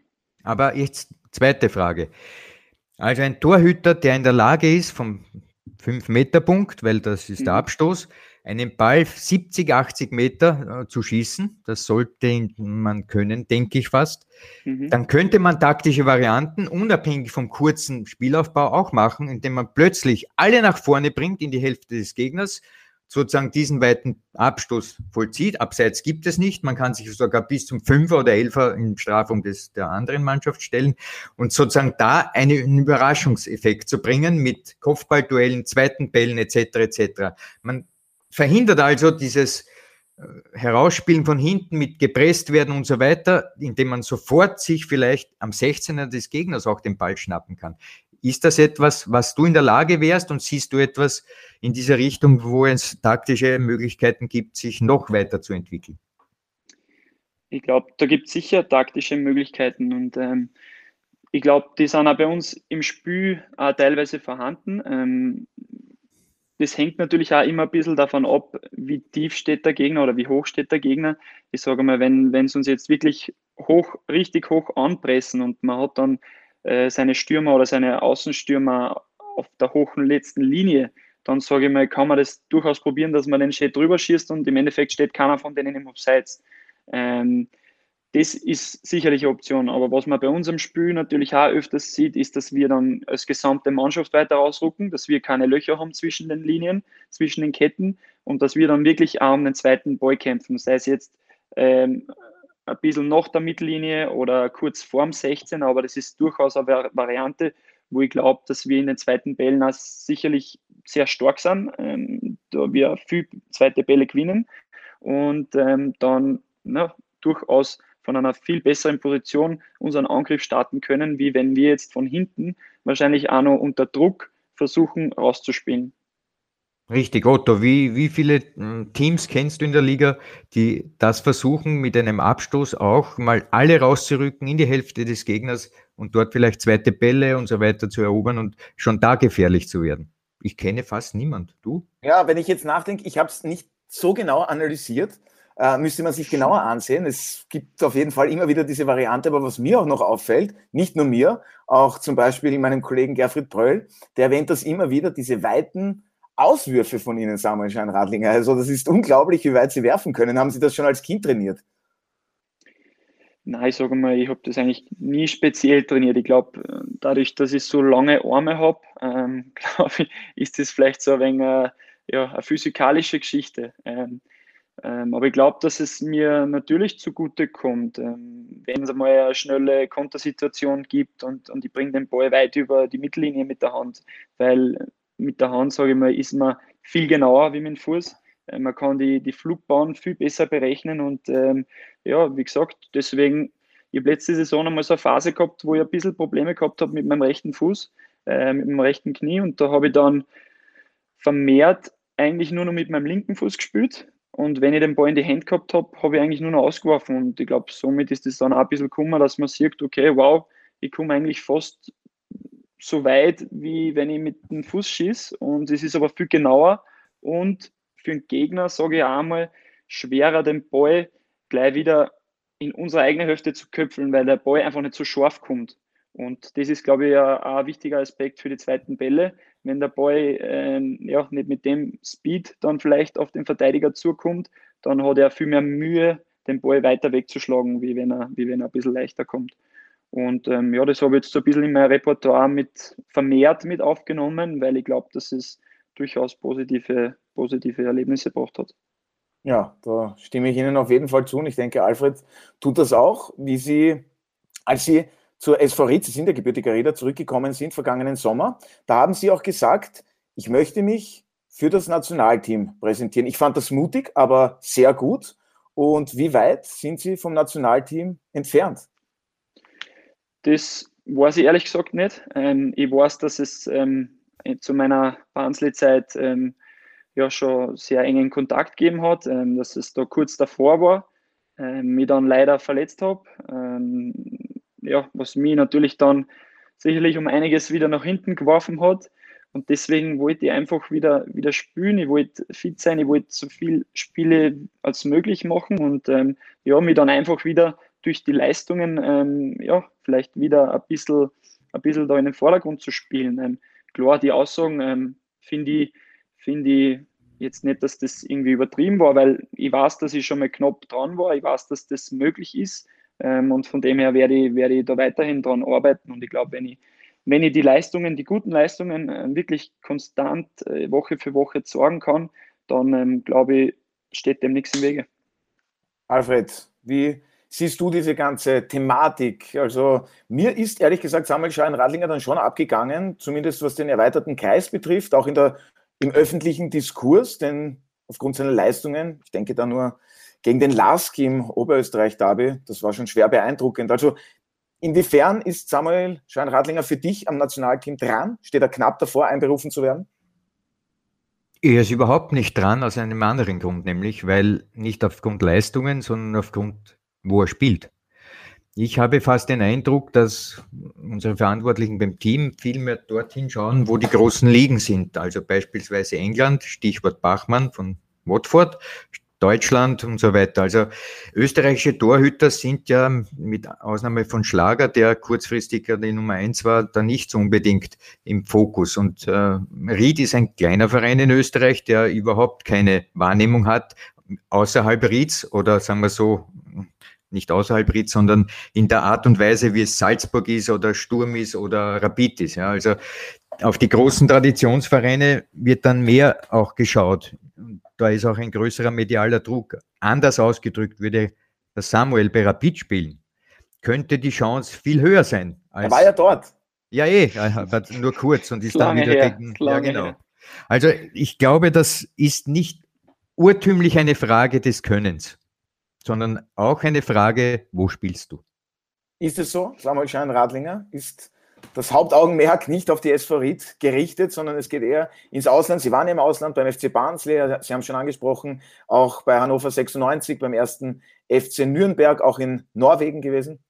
Aber jetzt zweite Frage. Also ein Torhüter, der in der Lage ist, vom 5-Meter-Punkt, weil das ist der mhm. Abstoß, einen Ball 70, 80 Meter äh, zu schießen, das sollte man können, denke ich fast, mhm. dann könnte man taktische Varianten unabhängig vom kurzen Spielaufbau auch machen, indem man plötzlich alle nach vorne bringt in die Hälfte des Gegners sozusagen diesen weiten Abstoß vollzieht. Abseits gibt es nicht. Man kann sich sogar bis zum Fünfer oder Elfer in Strafung des, der anderen Mannschaft stellen und sozusagen da einen Überraschungseffekt zu bringen mit Kopfballduellen, zweiten Bällen etc. etc. Man verhindert also dieses Herausspielen von hinten mit gepresst werden und so weiter, indem man sofort sich vielleicht am 16er des Gegners auch den Ball schnappen kann. Ist das etwas, was du in der Lage wärst und siehst du etwas in dieser Richtung, wo es taktische Möglichkeiten gibt, sich noch weiter zu entwickeln? Ich glaube, da gibt es sicher taktische Möglichkeiten und ähm, ich glaube, die sind auch bei uns im Spiel auch teilweise vorhanden. Ähm, das hängt natürlich auch immer ein bisschen davon ab, wie tief steht der Gegner oder wie hoch steht der Gegner. Ich sage mal, wenn es uns jetzt wirklich hoch, richtig hoch anpressen und man hat dann äh, seine Stürmer oder seine Außenstürmer auf der hohen letzten Linie, dann sage ich mal, kann man das durchaus probieren, dass man den Shade drüber schießt und im Endeffekt steht keiner von denen im Offsides. Ähm, das ist sicherlich eine Option. Aber was man bei unserem Spiel natürlich auch öfters sieht, ist, dass wir dann als gesamte Mannschaft weiter ausrücken, dass wir keine Löcher haben zwischen den Linien, zwischen den Ketten und dass wir dann wirklich auch um den zweiten Ball kämpfen. Sei es jetzt ähm, ein bisschen nach der Mittellinie oder kurz vorm 16, aber das ist durchaus eine Variante, wo ich glaube, dass wir in den zweiten Bällen auch sicherlich sehr stark sind, ähm, da wir viel zweite Bälle gewinnen und ähm, dann na, durchaus von einer viel besseren Position unseren Angriff starten können, wie wenn wir jetzt von hinten wahrscheinlich auch noch unter Druck versuchen rauszuspielen. Richtig, Otto, wie, wie viele hm, Teams kennst du in der Liga, die das versuchen, mit einem Abstoß auch mal alle rauszurücken in die Hälfte des Gegners und dort vielleicht zweite Bälle und so weiter zu erobern und schon da gefährlich zu werden? Ich kenne fast niemand. Du? Ja, wenn ich jetzt nachdenke, ich habe es nicht so genau analysiert, äh, müsste man sich genauer ansehen. Es gibt auf jeden Fall immer wieder diese Variante, aber was mir auch noch auffällt, nicht nur mir, auch zum Beispiel meinem Kollegen Gerfried Bröll, der erwähnt das immer wieder, diese weiten Auswürfe von Ihnen, Samuel Schein-Radlinger. Also das ist unglaublich, wie weit Sie werfen können. Haben Sie das schon als Kind trainiert? Nein, ich sage mal, ich habe das eigentlich nie speziell trainiert. Ich glaube, dadurch, dass ich so lange Arme habe, ähm, [LAUGHS] glaube ich, ist das vielleicht so ein wenig äh, ja, eine physikalische Geschichte. Ähm, ähm, aber ich glaube, dass es mir natürlich zugute kommt, ähm, wenn es einmal eine schnelle Kontersituation gibt und, und ich bringe den Ball weit über die Mittellinie mit der Hand, weil mit der Hand, sage ich mal, ist man viel genauer wie mit dem Fuß. Äh, man kann die, die Flugbahn viel besser berechnen und ähm, ja, wie gesagt, deswegen, ich habe letzte Saison einmal so eine Phase gehabt, wo ich ein bisschen Probleme gehabt habe mit meinem rechten Fuß, äh, mit dem rechten Knie und da habe ich dann vermehrt eigentlich nur noch mit meinem linken Fuß gespielt und wenn ich den Ball in die Hand gehabt habe, habe ich eigentlich nur noch ausgeworfen. Und ich glaube, somit ist es dann auch ein bisschen gekommen, dass man sieht, okay, wow, ich komme eigentlich fast so weit, wie wenn ich mit dem Fuß schieße. Und es ist aber viel genauer und für den Gegner, sage ich einmal, schwerer, den Ball gleich wieder in unsere eigene Hälfte zu köpfeln, weil der Ball einfach nicht so scharf kommt. Und das ist, glaube ich, ein, wichtiger Aspekt für die zweiten Bälle, wenn der Ball ähm, ja, nicht mit dem Speed dann vielleicht auf den Verteidiger zukommt, dann hat er viel mehr Mühe, den Ball weiter wegzuschlagen, wie wenn er, wie wenn er ein bisschen leichter kommt. Und ähm, ja, das habe ich jetzt so ein bisschen in mein Repertoire mit vermehrt mit aufgenommen, weil ich glaube, dass es durchaus positive, positive Erlebnisse gebracht hat. Ja, da stimme ich Ihnen auf jeden Fall zu. Und ich denke, Alfred tut das auch, wie Sie, als Sie zur SV Ried, Sie sind der gebürtige Räder, zurückgekommen sind vergangenen Sommer. Da haben Sie auch gesagt, ich möchte mich für das Nationalteam präsentieren. Ich fand das mutig, aber sehr gut. Und wie weit sind Sie vom Nationalteam entfernt? Das weiß ich ehrlich gesagt nicht. Ähm, ich weiß, dass es ähm, zu meiner Barnsley-Zeit ähm, ja schon sehr engen Kontakt gegeben hat, ähm, dass es da kurz davor war, ähm, mich dann leider verletzt habe. Ähm, ja, was mich natürlich dann sicherlich um einiges wieder nach hinten geworfen hat. Und deswegen wollte ich einfach wieder, wieder spielen. Ich wollte fit sein, ich wollte so viele Spiele als möglich machen und ähm, ja, mich dann einfach wieder durch die Leistungen, ja, vielleicht wieder ein bisschen, ein bisschen da in den Vordergrund zu spielen. Ähm, klar, die Aussagen ähm, finde ich, find ich jetzt nicht, dass das irgendwie übertrieben war, weil ich weiß, dass ich schon mal knapp dran war. Ich weiß, dass das möglich ist. Ähm, und von dem her werde ich, werde ich da weiterhin dran arbeiten. Und ich glaube, wenn ich, wenn ich die Leistungen, die guten Leistungen äh, wirklich konstant äh, Woche für Woche sorgen kann, dann ähm, glaube ich, steht dem nichts im Wege. Alfred, wie siehst du diese ganze Thematik? Also mir ist ehrlich gesagt Samuel Schein-Radlinger dann schon abgegangen, zumindest was den erweiterten Kreis betrifft, auch in der, im öffentlichen Diskurs, denn aufgrund seiner Leistungen. Ich denke da nur gegen den Laski im Oberösterreich-Derby. Das war schon schwer beeindruckend. Also inwiefern ist Samuel Schein-Radlinger für dich am Nationalteam dran? Steht er knapp davor, einberufen zu werden? Er ist überhaupt nicht dran aus einem anderen Grund, nämlich weil nicht aufgrund Leistungen, sondern aufgrund, wo er spielt. Ich habe fast den Eindruck, dass unsere Verantwortlichen beim Team viel mehr dorthin schauen, wo die großen Ligen sind. Also beispielsweise England, Stichwort Bachmann von Watford, Deutschland und so weiter. Also österreichische Torhüter sind ja mit Ausnahme von Schlager, der kurzfristig die Nummer eins war, da nicht so unbedingt im Fokus. Und äh, Ried ist ein kleiner Verein in Österreich, der überhaupt keine Wahrnehmung hat außerhalb Rieds oder sagen wir so, nicht außerhalb Rieds, sondern in der Art und Weise, wie es Salzburg ist oder Sturm ist oder Rapid ist. Ja, also auf die großen Traditionsvereine wird dann mehr auch geschaut da ist auch ein größerer medialer Druck. Anders ausgedrückt würde der Samuel bei Rapid spielen, könnte die Chance viel höher sein. er war ja dort. Ja, eh, aber nur kurz und ist dann wieder her, gegen. Ja, genau. Her. Also ich glaube, das ist nicht urtümlich eine Frage des Könnens, sondern auch eine Frage, wo spielst du? Ist es so, Samuel Schein-Radlinger? Ist das Hauptaugenmerk nicht auf die SV Ried gerichtet, sondern es geht eher ins Ausland. Sie waren ja im Ausland beim FC Barnsley, Sie haben schon angesprochen, auch bei Hannover 96, beim ersten FC Nürnberg, auch in Norwegen gewesen.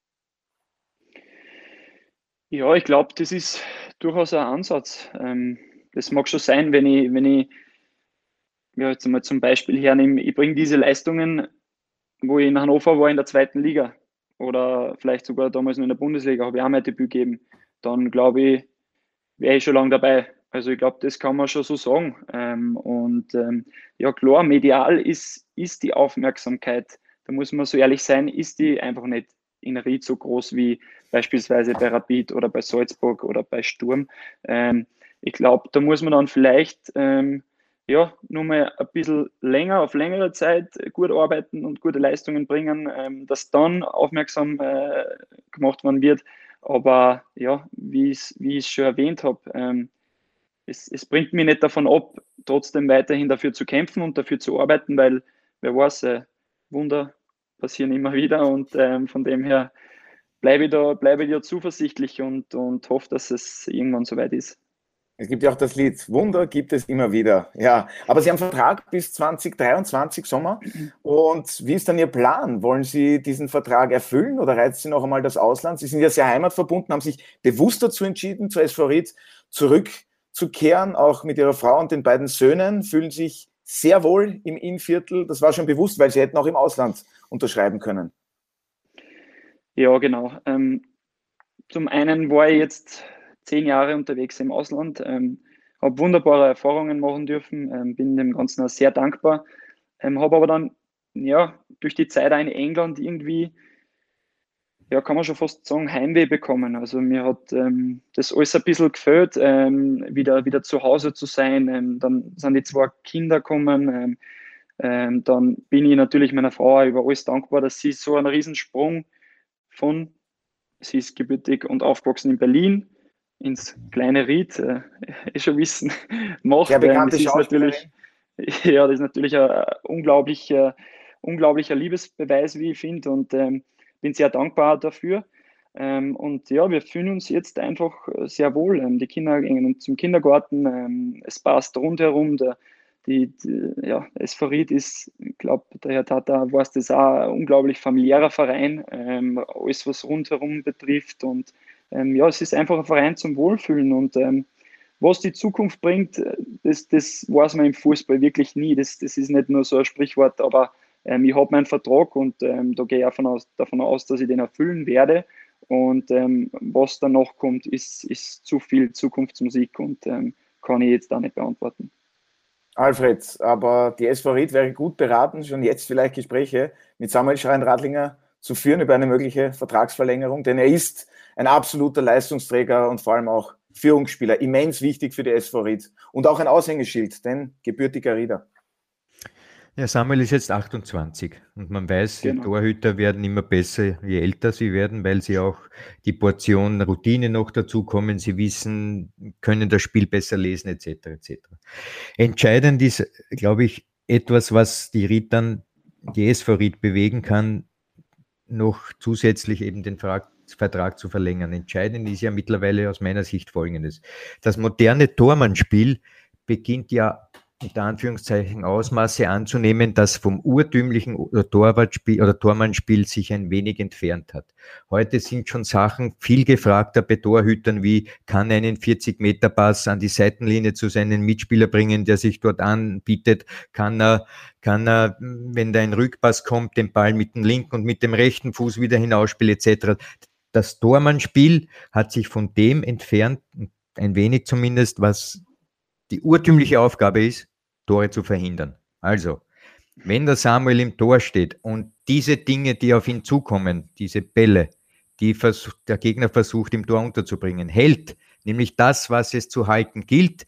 Ja, ich glaube, das ist durchaus ein Ansatz. Ähm, das mag schon sein, wenn ich, wenn ich ja, jetzt mal zum Beispiel hernehme, ich bringe diese Leistungen, wo ich in Hannover war in der zweiten Liga oder vielleicht sogar damals noch in der Bundesliga, habe ich auch mein Debüt gegeben dann glaube ich, wäre ich schon lange dabei. Also ich glaube, das kann man schon so sagen. Ähm, und ähm, ja klar, medial ist, ist die Aufmerksamkeit, da muss man so ehrlich sein, ist die einfach nicht in Ried so groß wie beispielsweise bei Rapid oder bei Salzburg oder bei Sturm. Ähm, ich glaube, da muss man dann vielleicht ähm, ja, nur mal ein bisschen länger, auf längere Zeit gut arbeiten und gute Leistungen bringen, ähm, dass dann aufmerksam äh, gemacht werden wird. Aber ja, wie ich es schon erwähnt habe, ähm, es, es bringt mich nicht davon ab, trotzdem weiterhin dafür zu kämpfen und dafür zu arbeiten, weil wer weiß, äh, Wunder passieren immer [LAUGHS] wieder und ähm, von dem her bleibe ich da, ich da zuversichtlich und, und hoffe, dass es irgendwann soweit ist. Es gibt ja auch das Lied Wunder gibt es immer wieder. Ja, aber Sie haben Vertrag bis 2023 Sommer. Und wie ist dann Ihr Plan? Wollen Sie diesen Vertrag erfüllen oder reizt Sie noch einmal das Ausland? Sie sind ja sehr heimatverbunden, haben sich bewusst dazu entschieden, SV Ried zurückzukehren, auch mit Ihrer Frau und den beiden Söhnen, fühlen sich sehr wohl im Innviertel. Das war schon bewusst, weil Sie hätten auch im Ausland unterschreiben können. Ja, genau. Ähm, zum einen war ich jetzt zehn Jahre unterwegs im Ausland, ähm, habe wunderbare Erfahrungen machen dürfen, ähm, bin dem Ganzen auch sehr dankbar, ähm, habe aber dann ja durch die Zeit in England irgendwie, ja kann man schon fast sagen, Heimweh bekommen. Also mir hat ähm, das alles ein bisschen gefällt, ähm, wieder, wieder zu Hause zu sein. Ähm, dann sind die zwei Kinder gekommen. dann bin ich natürlich meiner Frau über alles dankbar, dass sie so einen Riesensprung von, sie ist gebürtig und aufgewachsen in Berlin, ins kleine Ried, äh, [LAUGHS] eh schon wissen, [LAUGHS] macht. Ja, bekannte das ist natürlich, [LAUGHS] ja, das ist natürlich ein unglaublicher, unglaublicher Liebesbeweis, wie ich finde, und ähm, bin sehr dankbar dafür. Ähm, und ja, wir fühlen uns jetzt einfach sehr wohl. Ähm, die Kinder gehen zum Kindergarten, ähm, es passt rundherum. Der, die, die, ja, Esferit ist, ich glaube, der Herr Tata weiß das auch, ein unglaublich familiärer Verein, ähm, alles was rundherum betrifft und ähm, ja, es ist einfach ein Verein zum Wohlfühlen und ähm, was die Zukunft bringt, äh, das, das weiß man im Fußball wirklich nie. Das, das ist nicht nur so ein Sprichwort, aber ähm, ich habe meinen Vertrag und ähm, da gehe ich davon aus, davon aus, dass ich den erfüllen werde. Und ähm, was danach kommt, ist, ist zu viel Zukunftsmusik und ähm, kann ich jetzt da nicht beantworten. Alfred, aber die SV Ried wäre gut beraten, schon jetzt vielleicht Gespräche mit Samuel Schrein-Radlinger zu führen über eine mögliche Vertragsverlängerung, denn er ist ein absoluter Leistungsträger und vor allem auch Führungsspieler, immens wichtig für die SV Ried und auch ein Aushängeschild, denn gebürtiger Rieder. Ja, Samuel ist jetzt 28 und man weiß, genau. Torhüter werden immer besser, je älter sie werden, weil sie auch die Portion Routine noch dazukommen. Sie wissen, können das Spiel besser lesen, etc. etc. Entscheidend ist, glaube ich, etwas, was die Ried dann, die SV Ried bewegen kann, noch zusätzlich eben den Vertrag zu verlängern. Entscheidend ist ja mittlerweile aus meiner Sicht Folgendes. Das moderne Tormannspiel beginnt ja unter Anführungszeichen Ausmaße anzunehmen, das vom urtümlichen Torwartspiel oder Tormannspiel sich ein wenig entfernt hat. Heute sind schon Sachen viel gefragter bei Torhütern wie, kann einen 40-Meter-Pass an die Seitenlinie zu seinem Mitspieler bringen, der sich dort anbietet, kann er, kann er, wenn da ein Rückpass kommt, den Ball mit dem linken und mit dem rechten Fuß wieder hinausspielen etc. Das Tormannspiel hat sich von dem entfernt, ein wenig zumindest, was die urtümliche Aufgabe ist, Tore zu verhindern. Also, wenn der Samuel im Tor steht und diese Dinge, die auf ihn zukommen, diese Bälle, die der Gegner versucht im Tor unterzubringen, hält, nämlich das, was es zu halten gilt,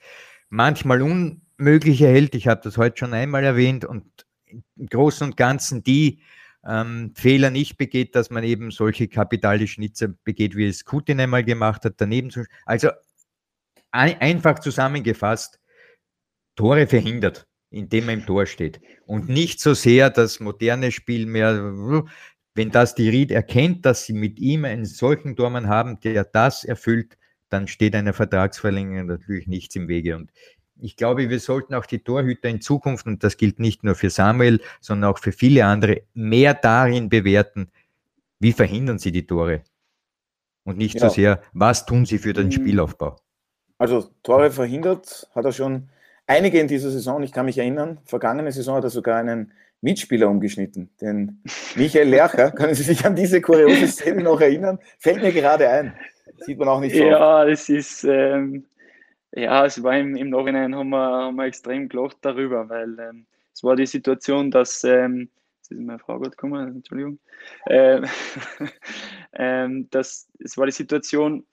manchmal unmöglich erhält, ich habe das heute schon einmal erwähnt, und im Großen und Ganzen die ähm, Fehler nicht begeht, dass man eben solche kapitale Schnitzer begeht, wie es Kutin einmal gemacht hat, daneben zu. Also ein, einfach zusammengefasst, Tore verhindert, indem er im Tor steht. Und nicht so sehr das moderne Spiel mehr, wenn das die Ried erkennt, dass sie mit ihm einen solchen Tormann haben, der das erfüllt, dann steht einer Vertragsverlängerung natürlich nichts im Wege. Und ich glaube, wir sollten auch die Torhüter in Zukunft, und das gilt nicht nur für Samuel, sondern auch für viele andere, mehr darin bewerten, wie verhindern sie die Tore. Und nicht ja. so sehr, was tun sie für den mhm. Spielaufbau. Also Tore verhindert hat er schon einige in dieser Saison. Ich kann mich erinnern, vergangene Saison hat er sogar einen Mitspieler umgeschnitten, den Michael Lercher. Können Sie sich an diese kuriose Szene noch erinnern? Fällt mir gerade ein. Sieht man auch nicht so. Ja, es ist, ähm, ja, es war im, im Nachhinein haben wir, haben wir extrem gelacht darüber, weil ähm, es war die Situation, dass, ähm, ist meine Frau gut gekommen, Entschuldigung, äh, [LAUGHS] ähm, dass, es war die Situation,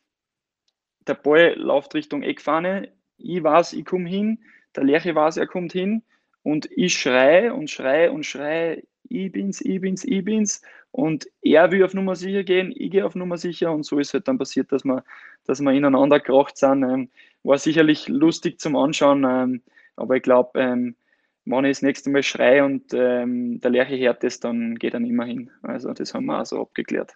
der Ball läuft Richtung Eckfahne, ich weiß, ich komme hin, der Lerche weiß, er kommt hin und ich schreie und schreie und schreie, ich bin's, ich bin's, ich bin's. Und er will auf Nummer sicher gehen, ich gehe auf Nummer sicher und so ist halt dann passiert, dass wir, dass wir ineinander gekracht sind. Ähm, war sicherlich lustig zum Anschauen, ähm, aber ich glaube, ähm, wenn ich das nächste Mal schreie und ähm, der Lerche hört es, dann geht er nicht mehr hin. Also das haben wir auch so abgeklärt.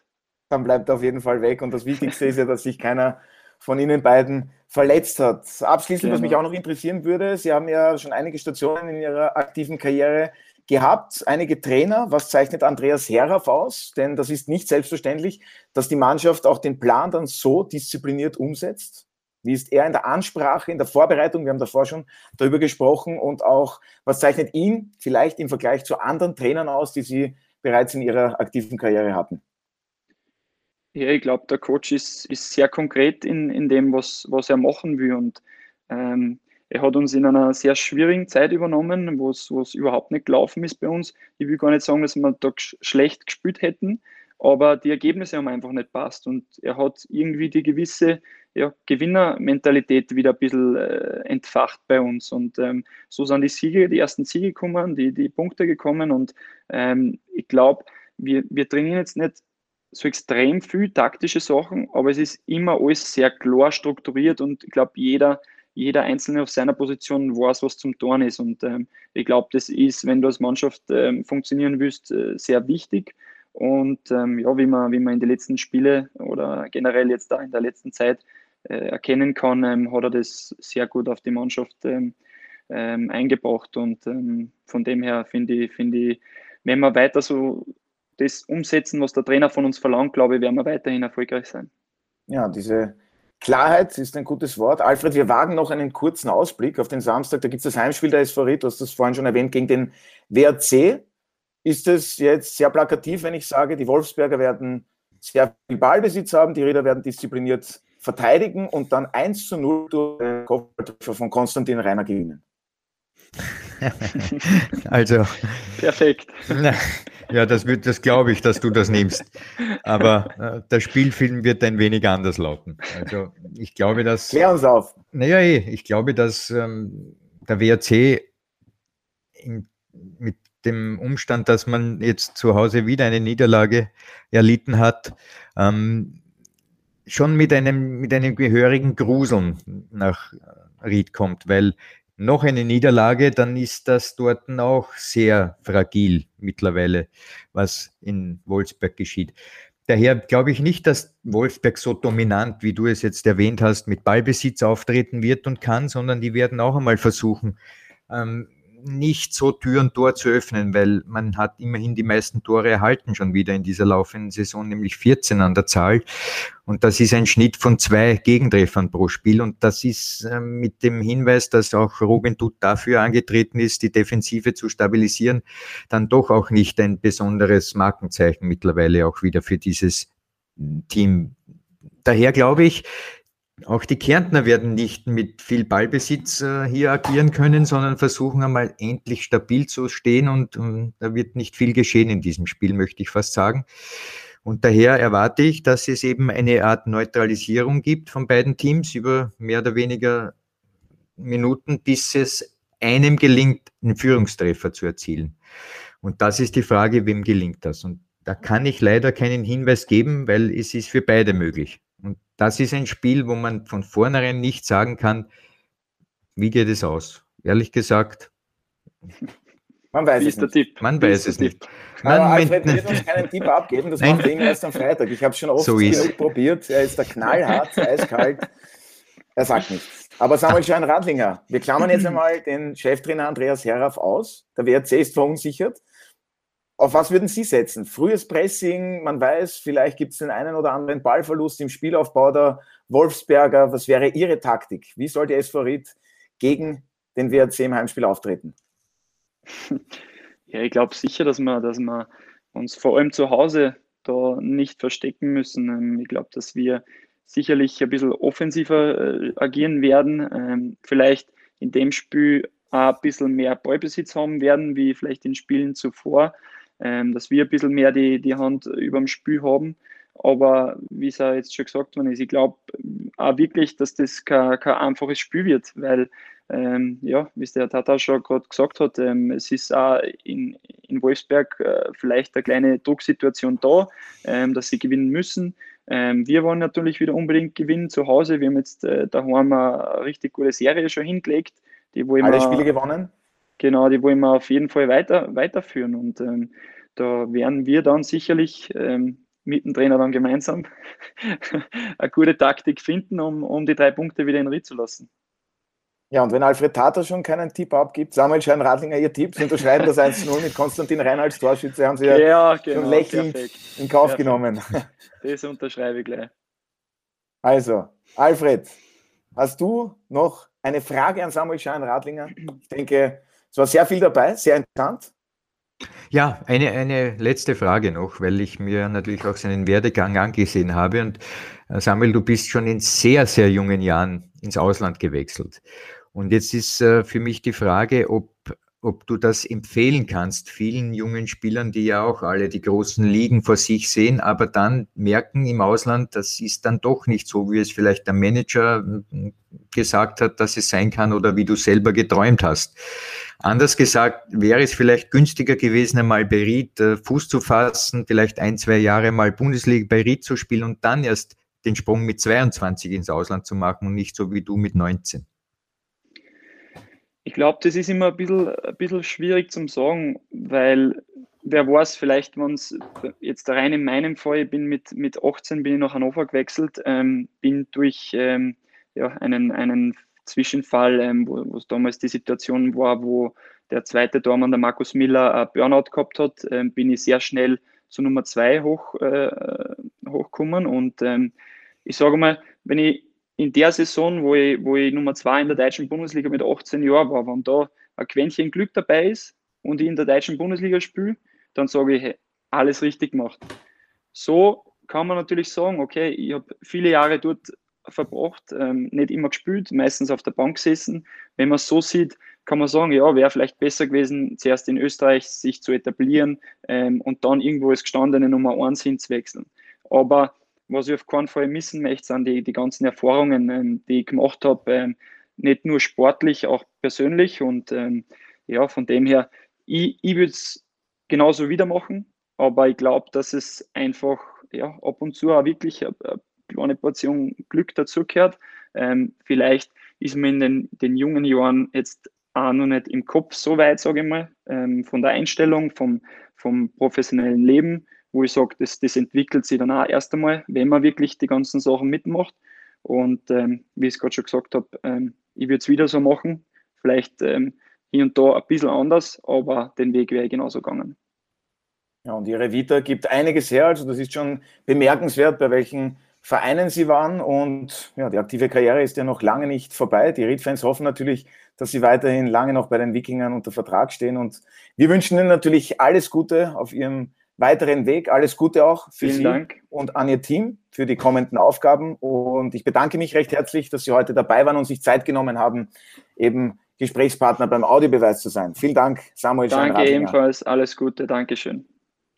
Dann bleibt er auf jeden Fall weg und das Wichtigste ist ja, dass sich keiner von Ihnen beiden verletzt hat. Abschließend, genau. was mich auch noch interessieren würde, Sie haben ja schon einige Stationen in Ihrer aktiven Karriere gehabt, einige Trainer. Was zeichnet Andreas Herraff aus? Denn das ist nicht selbstverständlich, dass die Mannschaft auch den Plan dann so diszipliniert umsetzt. Wie ist er in der Ansprache, in der Vorbereitung? Wir haben davor schon darüber gesprochen. Und auch, was zeichnet ihn vielleicht im Vergleich zu anderen Trainern aus, die Sie bereits in Ihrer aktiven Karriere hatten? Ja, ich glaube, der Coach ist, ist sehr konkret in, in dem, was, was er machen will. Und ähm, er hat uns in einer sehr schwierigen Zeit übernommen, wo es überhaupt nicht gelaufen ist bei uns. Ich will gar nicht sagen, dass wir da schlecht gespielt hätten, aber die Ergebnisse haben einfach nicht passt. Und er hat irgendwie die gewisse ja, Gewinnermentalität wieder ein bisschen äh, entfacht bei uns. Und ähm, so sind die Siege, die ersten Siege gekommen, die, die Punkte gekommen. Und ähm, ich glaube, wir, wir trainieren jetzt nicht so extrem viel taktische Sachen, aber es ist immer alles sehr klar strukturiert und ich glaube, jeder, jeder Einzelne auf seiner Position weiß, was zum Torn ist. Und ähm, ich glaube, das ist, wenn du als Mannschaft ähm, funktionieren willst, äh, sehr wichtig. Und ähm, ja, wie man, wie man in den letzten Spiele oder generell jetzt da in der letzten Zeit erkennen kann, ähm, hat er das sehr gut auf die Mannschaft ähm, ähm, eingebracht. Und von dem her finde ich, finde ich, wenn wir weiter so das umsetzen, was der Trainer von uns verlangt, glaube ich, werden wir weiterhin erfolgreich sein. Ja, diese Klarheit ist ein gutes Wort. Alfred, wir wagen noch einen kurzen Ausblick auf den Samstag. Da gibt es das Heimspiel der SVR, du hast das vorhin schon erwähnt, gegen den WRC. Ist es jetzt sehr plakativ, wenn ich sage, die Wolfsberger werden sehr viel Ballbesitz haben, die Räder werden diszipliniert verteidigen und dann 1 zu 0 durch den Kopfballtreffer von Konstantin Reiner gewinnen? [LAUGHS] also. Perfekt. [LAUGHS] Ja, das, wird, das glaube ich, dass du das nimmst. Aber äh, der Spielfilm wird ein wenig anders lauten. Also ich glaube, dass. Klär uns auf. Naja, eh, ich glaube, dass ähm, der WRC in, mit dem Umstand, dass man jetzt zu Hause wieder eine Niederlage erlitten hat, ähm, schon mit einem, mit einem gehörigen Gruseln nach Ried kommt, weil noch eine Niederlage, dann ist das dort auch sehr fragil mittlerweile, was in Wolfsberg geschieht. Daher glaube ich nicht, dass Wolfsberg so dominant, wie du es jetzt erwähnt hast, mit Ballbesitz auftreten wird und kann, sondern die werden auch einmal versuchen, ähm, nicht so Tür und Tor zu öffnen, weil man hat immerhin die meisten Tore erhalten schon wieder in dieser laufenden Saison, nämlich 14 an der Zahl. Und das ist ein Schnitt von zwei Gegentreffern pro Spiel. Und das ist äh, mit dem Hinweis, dass auch Robin Dutt dafür angetreten ist, die Defensive zu stabilisieren, dann doch auch nicht ein besonderes Markenzeichen mittlerweile auch wieder für dieses Team. Daher glaube ich, auch die Kärntner werden nicht mit viel Ballbesitz äh, hier agieren können, sondern versuchen einmal endlich stabil zu stehen und, und da wird nicht viel geschehen in diesem Spiel, möchte ich fast sagen. Und daher erwarte ich, dass es eben eine Art Neutralisierung gibt von beiden Teams über mehr oder weniger Minuten, bis es einem gelingt, einen Führungstreffer zu erzielen. Und das ist die Frage, wem gelingt das? Und da kann ich leider keinen Hinweis geben, weil es ist für beide möglich. Das ist ein Spiel, wo man von vornherein nicht sagen kann, wie geht es aus. Ehrlich gesagt, man weiß es nicht. Tipp? Man weiß es nicht. Man Aber Alfred wird uns keinen Tipp abgeben, das macht er erst am Freitag. Ich habe es schon oft so genug probiert. Er ist da knallhart, eiskalt. Er sagt nichts. Aber Samuel Schein Radlinger, wir klammern jetzt einmal den Cheftrainer Andreas Herraff aus. Der WRC ist verunsichert. Auf was würden Sie setzen? Frühes Pressing, man weiß, vielleicht gibt es den einen oder anderen Ballverlust im Spielaufbau der Wolfsberger. Was wäre Ihre Taktik? Wie soll der SV Ried gegen den WRC im Heimspiel auftreten? [LAUGHS] Ja, ich glaube sicher, dass wir, dass wir uns vor allem zu Hause da nicht verstecken müssen. Ähm, ich glaube, dass wir sicherlich ein bisschen offensiver äh, agieren werden. Ähm, vielleicht in dem Spiel ein bisschen mehr Ballbesitz haben werden, wie vielleicht in Spielen zuvor ähm, dass wir ein bisschen mehr die, die Hand über dem Spiel haben. Aber wie es ja jetzt schon gesagt worden ist, ich glaube auch wirklich, dass das kein, kein einfaches Spiel wird, weil, ähm, ja, wie es der Tata schon gerade gesagt hat, ähm, es ist auch in, in Wolfsberg äh, vielleicht eine kleine Drucksituation da, ähm, dass sie gewinnen müssen. Ähm, wir wollen natürlich wieder unbedingt gewinnen zu Hause. Wir haben jetzt äh, daheim eine richtig gute Serie schon hingelegt. Die wollen Alle Spiele gewonnen? Genau, die wollen wir auf jeden Fall weiter, weiterführen. Und ähm, da werden wir dann sicherlich ähm, mit dem Trainer dann gemeinsam [LAUGHS] eine gute Taktik finden, um, um die drei Punkte wieder in Ried zu lassen. Ja, und wenn Alfred Tata schon keinen Tipp abgibt, Samuel Schein-Radlinger, Ihr Tipp, Sie unterschreiben das 1-0 mit Konstantin Rein als Torschütze, haben Sie ja, ja genau, schon lächelnd perfekt. in Kauf perfekt. genommen. Das unterschreibe ich gleich. Also, Alfred, hast du noch eine Frage an Samuel Schein-Radlinger? Ich denke, es war sehr viel dabei, sehr interessant. Ja, eine, eine letzte Frage noch, weil ich mir natürlich auch seinen Werdegang angesehen habe. Und äh, Samuel, du bist schon in sehr, sehr jungen Jahren ins Ausland gewechselt. Und jetzt ist äh, für mich die Frage, ob ob du das empfehlen kannst, vielen jungen Spielern, die ja auch alle die großen Ligen vor sich sehen, aber dann merken im Ausland, das ist dann doch nicht so, wie es vielleicht der Manager hm, gesagt hat, dass es sein kann oder wie du selber geträumt hast. Anders gesagt, wäre es vielleicht günstiger gewesen, einmal bei Ried äh, Fuß zu fassen, vielleicht ein, zwei Jahre mal Bundesliga bei Ried zu spielen und dann erst den Sprung mit 22 ins Ausland zu machen und nicht so wie du mit 19. Ich glaube, das ist immer ein bisschen, ein bisschen schwierig zum sagen, weil wer weiß, vielleicht, wenn es jetzt rein in meinem Fall, ich bin mit, mit 18 bin ich nach Hannover gewechselt, ähm, bin durch ähm, ja, einen, einen Zwischenfall, ähm, wo es damals die Situation war, wo der zweite Tormann, der Markus Miller, ein Burnout gehabt hat, ähm, bin ich sehr schnell zu Nummer zwei hoch, äh, hochgekommen und ähm, ich sage mal, wenn ich in der Saison, wo ich, wo ich Nummer zwei in der deutschen Bundesliga mit 18 Jahren war, wenn da ein Quäntchen Glück dabei ist und ich in der deutschen Bundesliga spiele, dann sage ich, hey, alles richtig gemacht. So kann man natürlich sagen, okay, ich habe viele Jahre dort verbracht, ähm, nicht immer gespielt, meistens auf der Bank gesessen. Wenn man es so sieht, kann man sagen, ja, wäre vielleicht besser gewesen, zuerst in Österreich sich zu etablieren ähm, und dann irgendwo als gestandene Nummer 1 hinzuwechseln. Aber was ich auf keinen Fall missen möchte, sind die, die ganzen Erfahrungen, ähm, die ich gemacht habe, ähm, nicht nur sportlich, auch persönlich. Und ähm, ja, von dem her, ich, ich würde es genauso wieder machen, aber ich glaube, dass es einfach ja, ab und zu auch wirklich eine, eine kleine Portion Glück dazugehört. Ähm, vielleicht ist mir in den, den jungen Jahren jetzt auch noch nicht im Kopf so weit, sage ich mal, ähm, von der Einstellung, vom, vom professionellen Leben, wo ich sage, das, das entwickelt sich dann auch erst einmal, wenn man wirklich die ganzen Sachen mitmacht. Und ähm, wie ich es gerade schon gesagt habe, ähm, ich würde es wieder so machen. Vielleicht ähm, hier und da ein bisschen anders, aber den Weg wäre genauso gegangen. Ja, und Ihre Vita gibt einiges her. Also das ist schon bemerkenswert, bei welchen Vereinen Sie waren. Und ja, die aktive Karriere ist ja noch lange nicht vorbei. Die Ried-Fans hoffen natürlich, dass Sie weiterhin lange noch bei den Wikingern unter Vertrag stehen. Und wir wünschen Ihnen natürlich alles Gute auf Ihrem weiteren Weg. Alles Gute auch für Vielen Sie Dank. und an Ihr Team für die kommenden Aufgaben. Und ich bedanke mich recht herzlich, dass Sie heute dabei waren und sich Zeit genommen haben, eben Gesprächspartner beim Audiobeweis zu sein. Vielen Dank, Samuel Danke ebenfalls. Alles Gute. Dankeschön.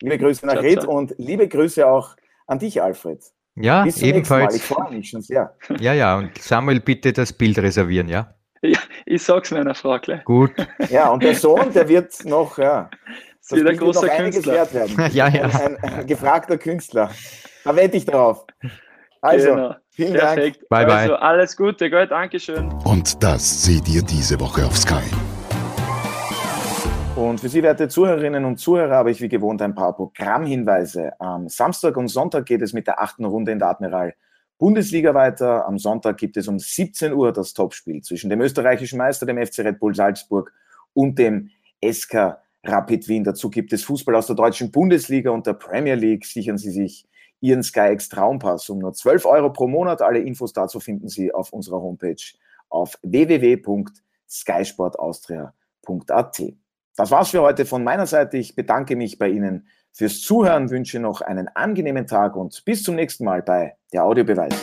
Liebe Grüße nach Ried und liebe Grüße auch an dich, Alfred. Ja, ebenfalls. Ich freue mich schon sehr. [LAUGHS] Ja, ja, und Samuel, bitte das Bild reservieren, ja? Ja, ich sag's meiner Frau gleich. Gut. [LAUGHS] Ja, und der Sohn, der wird noch, ja, das wird ein großer Künstler. Wert werden. [LAUGHS] ja, ja. Ein, ein, gefragter Künstler. Da wette ich drauf. Also, genau. vielen Perfekt. Dank. Bye, bye. Also, alles Gute, gut, Dankeschön. Und das seht ihr diese Woche auf Sky. Und für Sie, werte Zuhörerinnen und Zuhörer, habe ich wie gewohnt ein paar Programmhinweise. Am Samstag und Sonntag geht es mit der achten Runde in der Admiral Bundesliga weiter. Am Sonntag gibt es um 17 Uhr das Topspiel zwischen dem österreichischen Meister, dem FC Red Bull Salzburg und dem SK Rapid Wien. Dazu gibt es Fußball aus der deutschen Bundesliga und der Premier League. Sichern Sie sich Ihren SkyX Traumpass um nur 12 Euro pro Monat. Alle Infos dazu finden Sie auf unserer Homepage auf www.skysportaustria.at. Das war's für heute von meiner Seite. Ich bedanke mich bei Ihnen fürs Zuhören, wünsche noch einen angenehmen Tag und bis zum nächsten Mal bei der Audiobeweis.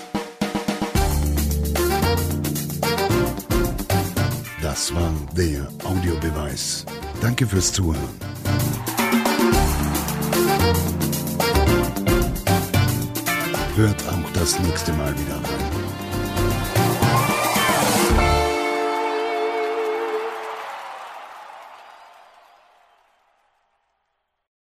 Das war der Audiobeweis. Danke fürs Zuhören. Hört auch das nächste Mal wieder rein.